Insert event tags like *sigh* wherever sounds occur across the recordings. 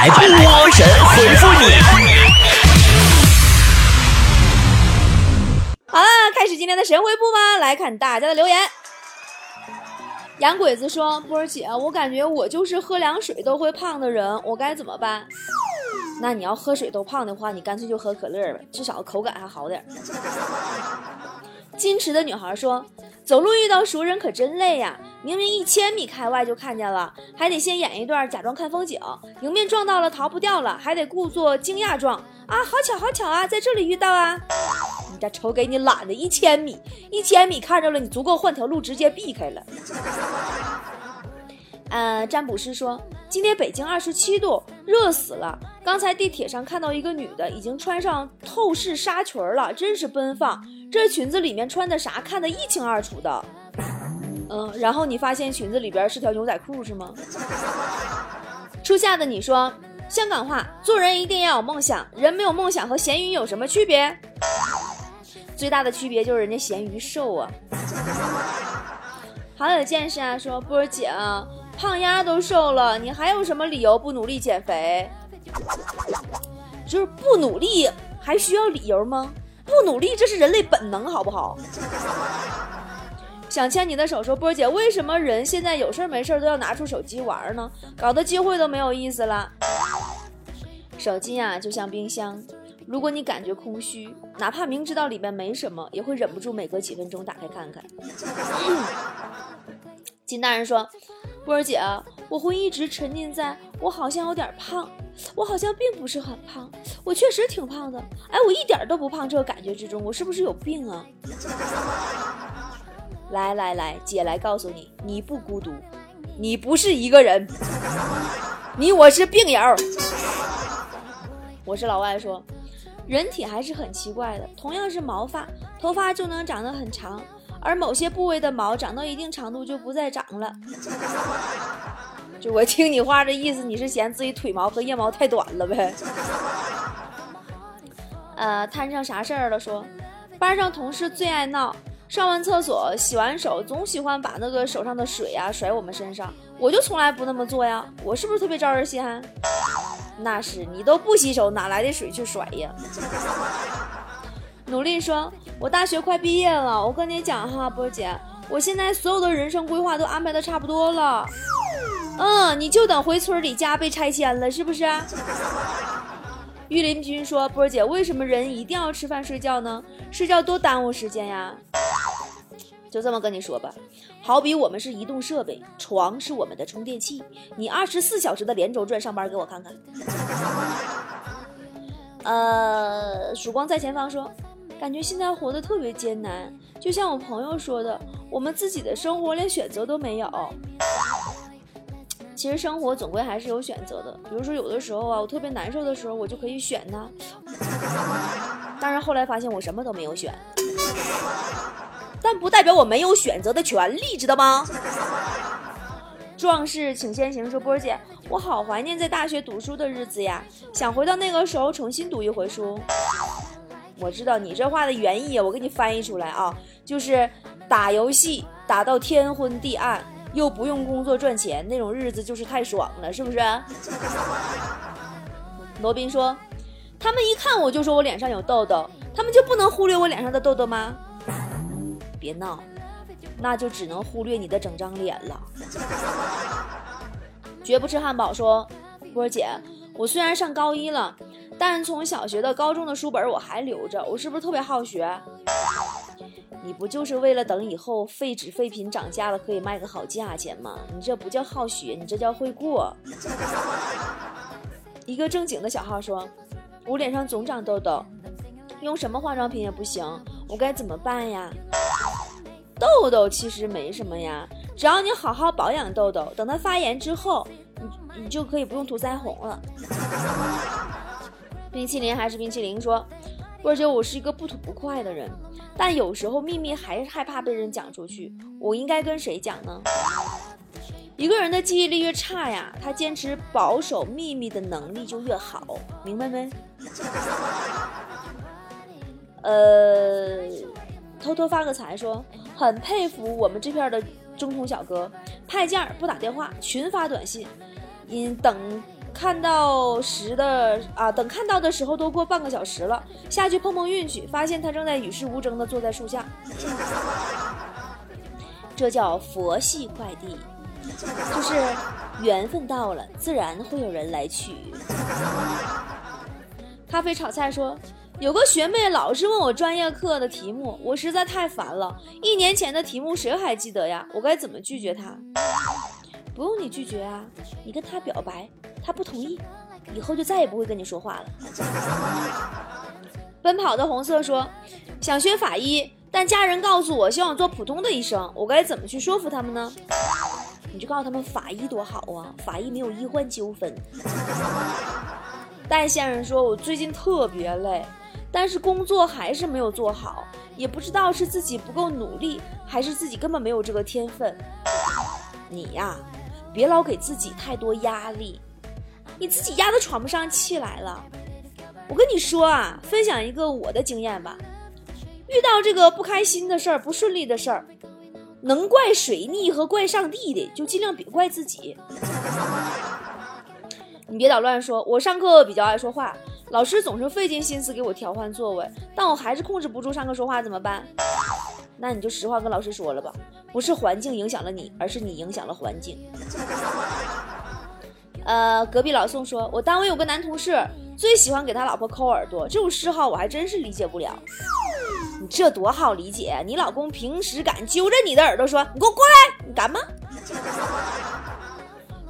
来波神回复你。好了，开始今天的神回复吧，来看大家的留言。洋鬼子说：“波儿姐，我感觉我就是喝凉水都会胖的人，我该怎么办？”那你要喝水都胖的话，你干脆就喝可乐吧，至少口感还好点。矜持的女孩说：“走路遇到熟人可真累呀！明明一千米开外就看见了，还得先演一段假装看风景；迎面撞到了，逃不掉了，还得故作惊讶状啊！好巧好巧啊，在这里遇到啊！你这瞅给你懒的，一千米，一千米看着了，你足够换条路直接避开了。”呃，占卜师说，今天北京二十七度，热死了。刚才地铁上看到一个女的，已经穿上透视纱裙了，真是奔放。这裙子里面穿的啥，看得一清二楚的。嗯，然后你发现裙子里边是条牛仔裤，是吗？初夏的你说，香港话，做人一定要有梦想，人没有梦想和咸鱼有什么区别？最大的区别就是人家咸鱼瘦啊。好有见识啊，说波儿姐啊。胖丫都瘦了，你还有什么理由不努力减肥？就是不努力还需要理由吗？不努力这是人类本能，好不好？想牵你的手，说波姐，为什么人现在有事没事都要拿出手机玩呢？搞得机会都没有意思了。手机啊，就像冰箱，如果你感觉空虚，哪怕明知道里面没什么，也会忍不住每隔几分钟打开看看。*coughs* 金大人说。波儿姐，我会一直沉浸在我好像有点胖，我好像并不是很胖，我确实挺胖的。哎，我一点都不胖这个感觉之中，我是不是有病啊？*laughs* 来来来，姐来告诉你，你不孤独，你不是一个人，你我是病友。我是老外说，人体还是很奇怪的，同样是毛发，头发就能长得很长。而某些部位的毛长到一定长度就不再长了。就我听你话这意思，你是嫌自己腿毛和腋毛太短了呗？*laughs* 呃，摊上啥事儿了？说班上同事最爱闹，上完厕所洗完手总喜欢把那个手上的水呀甩我们身上，我就从来不那么做呀。我是不是特别招人稀罕？那是你都不洗手，哪来的水去甩呀？努力说：“我大学快毕业了，我跟你讲哈，波姐，我现在所有的人生规划都安排的差不多了。嗯，你就等回村里家被拆迁了，是不是？” *laughs* 御林军说：“波姐，为什么人一定要吃饭睡觉呢？睡觉多耽误时间呀。”就这么跟你说吧，好比我们是移动设备，床是我们的充电器，你二十四小时的连轴转上班给我看看。*laughs* 呃，曙光在前方说。感觉现在活得特别艰难，就像我朋友说的，我们自己的生活连选择都没有。其实生活总归还是有选择的，比如说有的时候啊，我特别难受的时候，我就可以选它。当然后来发现我什么都没有选，但不代表我没有选择的权利，知道吗？壮士请先行，说波儿姐，我好怀念在大学读书的日子呀，想回到那个时候重新读一回书。我知道你这话的原意，我给你翻译出来啊，就是打游戏打到天昏地暗，又不用工作赚钱，那种日子就是太爽了，是不是？*laughs* 罗宾说：“他们一看我就说我脸上有痘痘，他们就不能忽略我脸上的痘痘吗？”别闹，那就只能忽略你的整张脸了。绝不吃汉堡说：“波儿姐，我虽然上高一了。”但从小学到高中的书本我还留着，我是不是特别好学？你不就是为了等以后废纸废品涨价了可以卖个好价钱吗？你这不叫好学，你这叫会过。一个正经的小号说：“我脸上总长痘痘，用什么化妆品也不行，我该怎么办呀？”痘痘其实没什么呀，只要你好好保养痘痘，等它发炎之后，你你就可以不用涂腮红了。冰淇淋还是冰淇淋说，波姐，我是一个不吐不快的人，但有时候秘密还是害怕被人讲出去，我应该跟谁讲呢？一个人的记忆力越差呀，他坚持保守秘密的能力就越好，明白没？*laughs* 呃，偷偷发个财说，很佩服我们这片的中通小哥，派件不打电话，群发短信，因等。看到时的啊，等看到的时候都过半个小时了，下去碰碰运气，发现他正在与世无争的坐在树下。*laughs* 这叫佛系快递，就是缘分到了，自然会有人来取。咖啡炒菜说，有个学妹老是问我专业课的题目，我实在太烦了。一年前的题目谁还记得呀？我该怎么拒绝她？不用你拒绝啊，你跟他表白，他不同意，以后就再也不会跟你说话了。奔跑的红色说，想学法医，但家人告诉我希望做普通的医生，我该怎么去说服他们呢？你就告诉他们法医多好啊，法医没有医患纠纷。戴先生说，我最近特别累，但是工作还是没有做好，也不知道是自己不够努力，还是自己根本没有这个天分。你呀。别老给自己太多压力，你自己压得喘不上气来了。我跟你说啊，分享一个我的经验吧。遇到这个不开心的事儿、不顺利的事儿，能怪水逆和怪上帝的，就尽量别怪自己。你别捣乱说，我上课比较爱说话，老师总是费尽心思给我调换座位，但我还是控制不住上课说话，怎么办？那你就实话跟老师说了吧，不是环境影响了你，而是你影响了环境。呃，隔壁老宋说，我单位有个男同事，最喜欢给他老婆抠耳朵，这种嗜好我还真是理解不了。你这多好理解，你老公平时敢揪着你的耳朵说，你给我过来，你敢吗？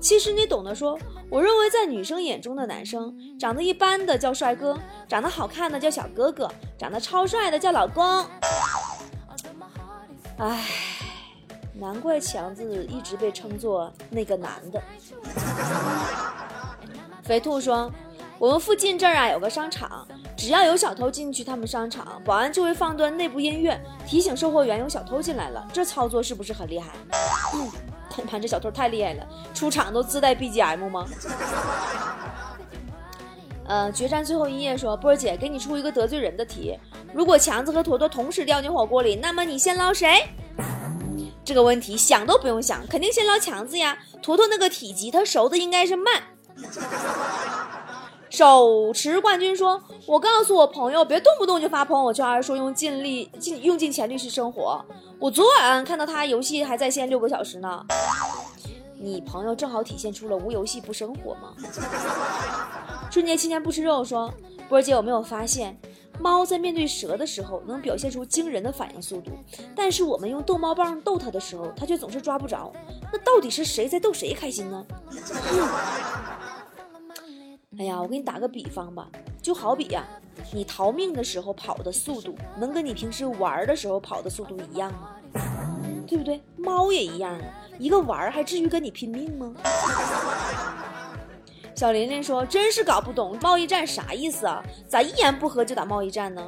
其实你懂得说，我认为在女生眼中的男生，长得一般的叫帅哥，长得好看的叫小哥哥，长得超帅的叫老公。唉，难怪强子一直被称作那个男的。肥兔说：“我们附近这儿啊有个商场，只要有小偷进去，他们商场保安就会放段内部音乐，提醒售货员有小偷进来了。这操作是不是很厉害？嗯，看这小偷太厉害了，出场都自带 BGM 吗？”呃，决战最后一页说：“波儿姐，给你出一个得罪人的题。”如果强子和坨坨同时掉进火锅里，那么你先捞谁？这个问题想都不用想，肯定先捞强子呀。坨坨那个体积，他熟的应该是慢。*laughs* 手持冠军说：“我告诉我朋友，别动不动就发朋友圈说用尽力尽用尽全力去生活。我昨晚看到他游戏还在线六个小时呢。你朋友正好体现出了无游戏不生活吗？”春节期间不吃肉说：“波姐有没有发现？”猫在面对蛇的时候能表现出惊人的反应速度，但是我们用逗猫棒逗它的时候，它却总是抓不着。那到底是谁在逗谁开心呢？*laughs* 哎呀，我给你打个比方吧，就好比呀，你逃命的时候跑的速度，能跟你平时玩的时候跑的速度一样吗？对不对？猫也一样啊，一个玩还至于跟你拼命吗？小琳琳说：“真是搞不懂贸易战啥意思啊？咋一言不合就打贸易战呢？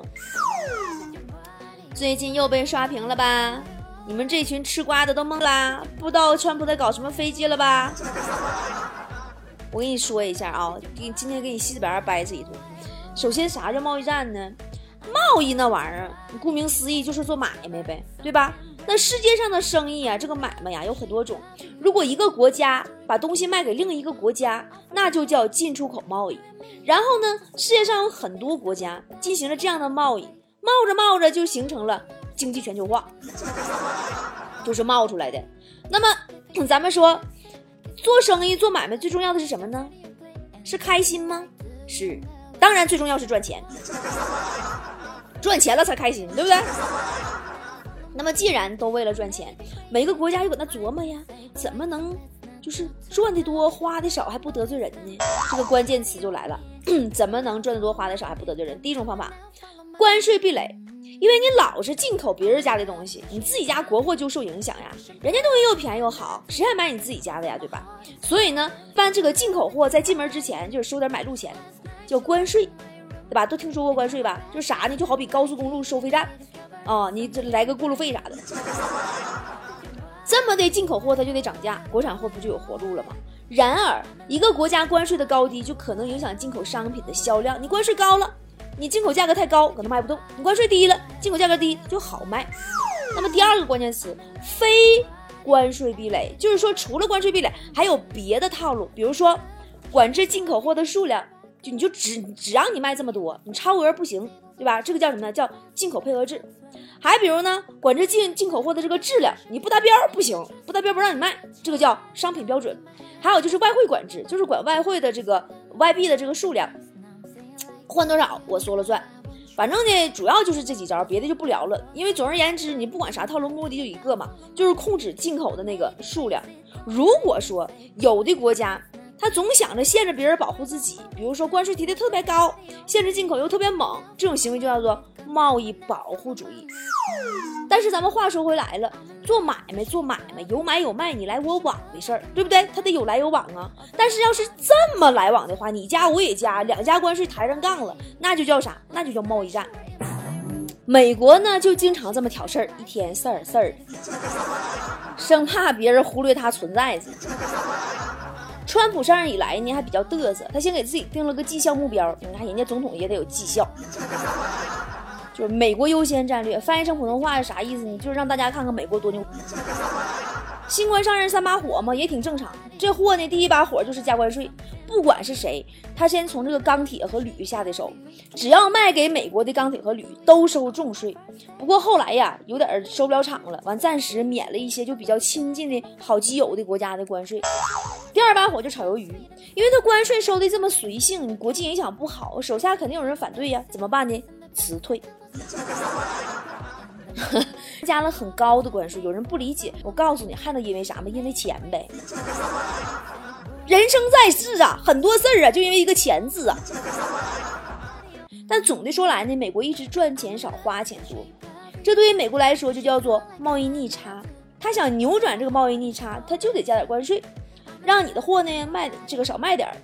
最近又被刷屏了吧？你们这群吃瓜的都懵啦，不知道川普在搞什么飞机了吧？我跟你说一下啊，给今天给你细细白掰扯一顿。首先，啥叫贸易战呢？贸易那玩意儿，顾名思义就是做买卖呗，对吧？”那世界上的生意啊，这个买卖呀有很多种。如果一个国家把东西卖给另一个国家，那就叫进出口贸易。然后呢，世界上有很多国家进行了这样的贸易，冒着冒着就形成了经济全球化，*laughs* 就是冒出来的。那么咱们说，做生意做买卖最重要的是什么呢？是开心吗？是，当然最重要是赚钱，*laughs* 赚钱了才开心，对不对？那么，既然都为了赚钱，每个国家又搁那琢磨呀，怎么能就是赚的多花的少还不得罪人呢？这个关键词就来了，怎么能赚的多花的少还不得罪人？第一种方法，关税壁垒，因为你老是进口别人家的东西，你自己家国货就受影响呀。人家东西又便宜又好，谁还买你自己家的呀？对吧？所以呢，办这个进口货在进门之前就是收点买路钱，叫关税，对吧？都听说过关税吧？就啥呢？就好比高速公路收费站。哦，你这来个过路费啥的，这么的进口货它就得涨价，国产货不就有活路了吗？然而，一个国家关税的高低就可能影响进口商品的销量。你关税高了，你进口价格太高，可能卖不动；你关税低了，进口价格低就好卖。那么第二个关键词，非关税壁垒，就是说除了关税壁垒，还有别的套路，比如说管制进口货的数量，就你就只只让你卖这么多，你超额不行，对吧？这个叫什么呢？叫进口配额制。还比如呢，管制进进口货的这个质量，你不达标不行，不达标不让你卖，这个叫商品标准。还有就是外汇管制，就是管外汇的这个外币的这个数量，换多少我说了算。反正呢，主要就是这几招，别的就不聊了。因为总而言之，你不管啥套路，目的就一个嘛，就是控制进口的那个数量。如果说有的国家，他总想着限制别人保护自己，比如说关税提的特别高，限制进口又特别猛，这种行为就叫做贸易保护主义。但是咱们话说回来了，做买卖做买卖有买有卖，你来我往的事儿，对不对？他得有来有往啊。但是要是这么来往的话，你加我也加，两家关税抬上杠了，那就叫啥？那就叫贸易战。美国呢就经常这么挑事儿，一天事儿事儿，生怕别人忽略它存在着。川普上任以来呢还比较嘚瑟，他先给自己定了个绩效目标。你看人家总统也得有绩效。*laughs* 就是美国优先战略，翻译成普通话是啥意思呢？就是让大家看看美国多牛。新官上任三把火嘛，也挺正常。这货呢，第一把火就是加关税，不管是谁，他先从这个钢铁和铝下的手，只要卖给美国的钢铁和铝都收重税。不过后来呀，有点收不了场了，完暂时免了一些就比较亲近的好基友的国家的关税。第二把火就炒鱿鱼，因为他关税收的这么随性，你国际影响不好，手下肯定有人反对呀，怎么办呢？辞退。加了很高的关税，有人不理解。我告诉你，还能因为啥吗？因为钱呗。人生在世啊，很多事儿啊，就因为一个钱字啊。但总的说来呢，美国一直赚钱少，花钱多，这对于美国来说就叫做贸易逆差。他想扭转这个贸易逆差，他就得加点关税，让你的货呢卖这个少卖点儿。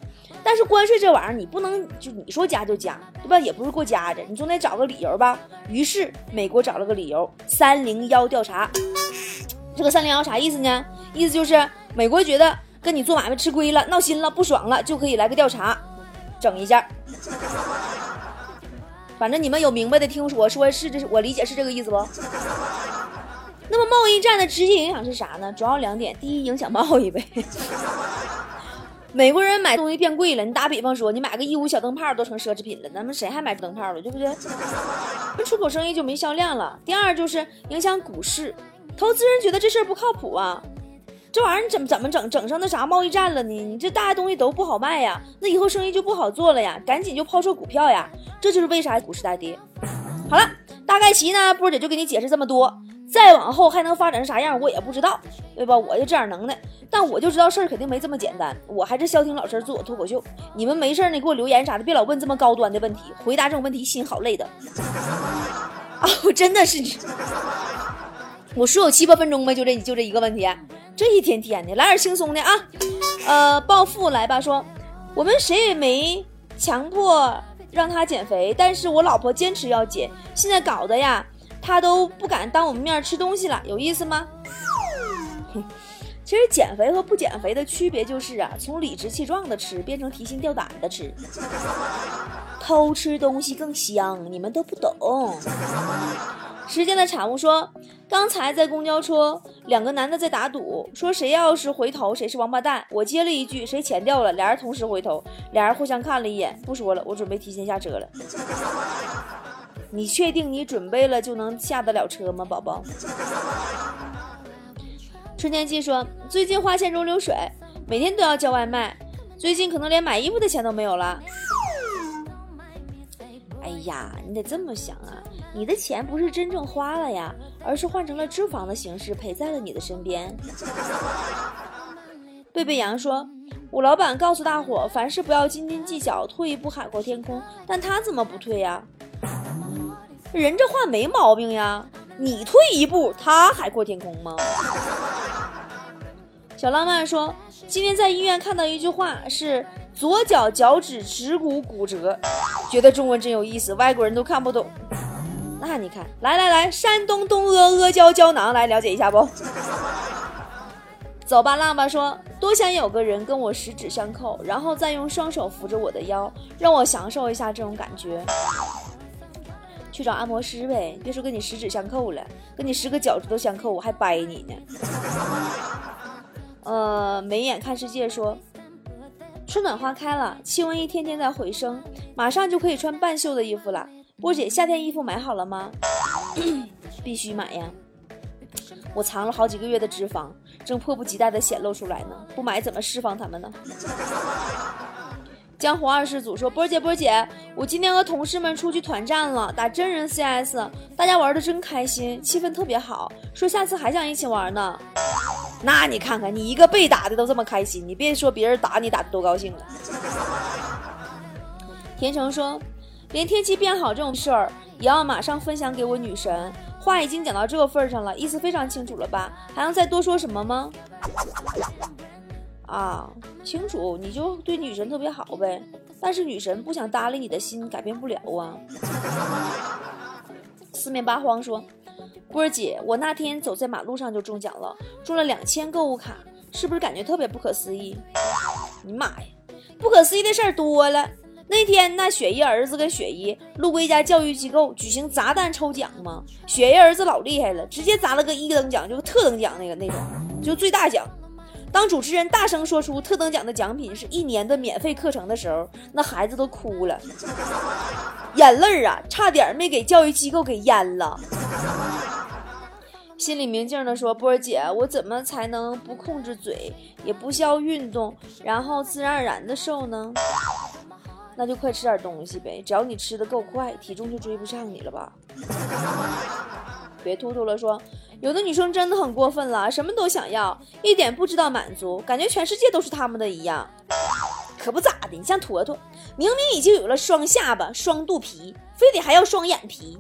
但是关税这玩意儿，你不能就你说加就加，对吧？也不是给我加着，你总得找个理由吧。于是美国找了个理由，三零幺调查。这个三零幺啥意思呢？意思就是美国觉得跟你做买卖吃亏了，闹心了，不爽了，就可以来个调查，整一下。反正你们有明白的，听我说是这是我理解是这个意思不？那么贸易战的直接影响是啥呢？主要两点，第一，影响贸易呗。美国人买东西变贵了，你打比方说，你买个义乌小灯泡都成奢侈品了，咱们谁还买灯泡了，对不对？那出口生意就没销量了。第二就是影响股市，投资人觉得这事儿不靠谱啊，这玩意儿你怎怎么整整上那啥贸易战了呢？你这大家东西都不好卖呀，那以后生意就不好做了呀，赶紧就抛售股票呀，这就是为啥股市大跌。*laughs* 好了，大概齐呢，波姐就给你解释这么多。再往后还能发展成啥样，我也不知道，对吧？我就这样能耐，但我就知道事儿肯定没这么简单。我还是消停老实做我脱口秀，你们没事儿呢给我留言啥的，别老问这么高端的问题，回答这种问题心好累的。*laughs* 啊，我真的是，*laughs* 我说有七八分钟呗，就这就这一个问题，这一天天的来点轻松的啊。呃，暴富来吧，说我们谁也没强迫让他减肥，但是我老婆坚持要减，现在搞得呀。他都不敢当我们面吃东西了，有意思吗？*laughs* 其实减肥和不减肥的区别就是啊，从理直气壮的吃变成提心吊胆的吃。偷吃东西更香，你们都不懂。时间的产物说，刚才在公交车，两个男的在打赌，说谁要是回头，谁是王八蛋。我接了一句，谁钱掉了，俩人同时回头，俩人互相看了一眼，不说了，我准备提前下车了。你确定你准备了就能下得了车吗，宝宝？春天记说，最近花钱如流水，每天都要叫外卖，最近可能连买衣服的钱都没有了。哎呀，你得这么想啊，你的钱不是真正花了呀，而是换成了脂肪的形式陪在了你的身边。*laughs* 贝贝羊说，我老板告诉大伙，凡事不要斤斤计较，退一步海阔天空，但他怎么不退呀？人这话没毛病呀，你退一步，他海阔天空吗？小浪漫说，今天在医院看到一句话是左脚脚趾指骨骨折，觉得中文真有意思，外国人都看不懂。那你看，来来来，山东东阿阿胶胶囊来了解一下不？*laughs* 走吧，浪吧说，多想有个人跟我十指相扣，然后再用双手扶着我的腰，让我享受一下这种感觉。去找按摩师呗，别说跟你十指相扣了，跟你十个脚趾头相扣，我还掰你呢。*laughs* 呃，眉眼看世界说，春暖花开了，气温一天天在回升，马上就可以穿半袖的衣服了。波姐，夏天衣服买好了吗？*clears throat* 必须买呀！我藏了好几个月的脂肪，正迫不及待的显露出来呢。不买怎么释放它们呢？江湖二世祖说：“波姐，波姐，我今天和同事们出去团战了，打真人 CS，大家玩的真开心，气氛特别好，说下次还想一起玩呢。那你看看，你一个被打的都这么开心，你别说别人打你打的多高兴了。*laughs* ”田成说：“连天气变好这种事儿也要马上分享给我女神。”话已经讲到这个份上了，意思非常清楚了吧？还能再多说什么吗？啊，清楚，你就对女神特别好呗。但是女神不想搭理你的心，改变不了啊。四面八荒说，波儿姐，我那天走在马路上就中奖了，中了两千购物卡，是不是感觉特别不可思议？你妈呀，不可思议的事儿多了。那天，那雪姨儿子跟雪姨路过一家教育机构举行砸蛋抽奖嘛，雪姨儿子老厉害了，直接砸了个一等奖，就是特等奖那个那种，就最大奖。当主持人大声说出特等奖的奖品是一年的免费课程的时候，那孩子都哭了，眼泪啊，差点没给教育机构给淹了。心里明镜的说：“波儿姐，我怎么才能不控制嘴，也不需要运动，然后自然而然的瘦呢？”那就快吃点东西呗，只要你吃的够快，体重就追不上你了吧？*laughs* 别突突了，说有的女生真的很过分了，什么都想要，一点不知道满足，感觉全世界都是他们的一样。可不咋的，你像坨坨，明明已经有了双下巴、双肚皮，非得还要双眼皮，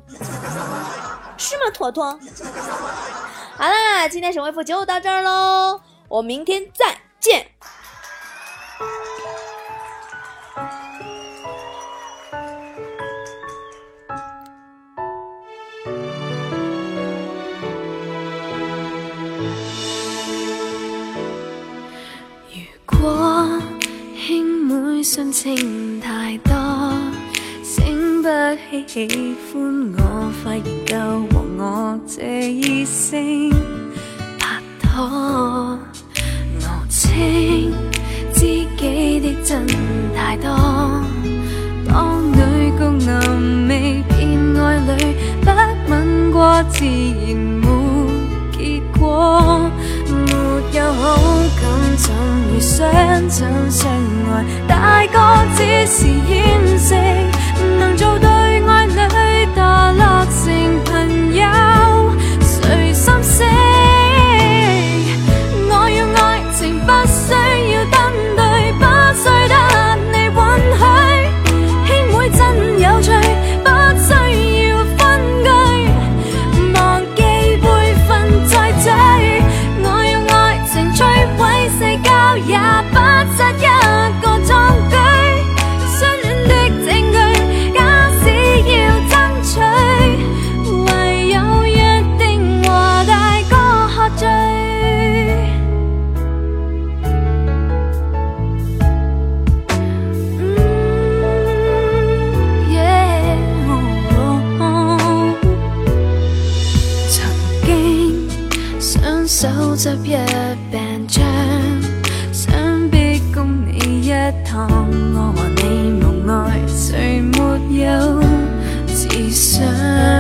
是吗？坨坨。*laughs* 好啦，今天神回复就到这儿喽，我明天再见。喜欢我，快研究和我这异性拍拖。我清知己的真太多，当女共男未变爱侣，不吻过自然没结果。没有好感，怎会相亲相爱？大哥只是掩饰，time.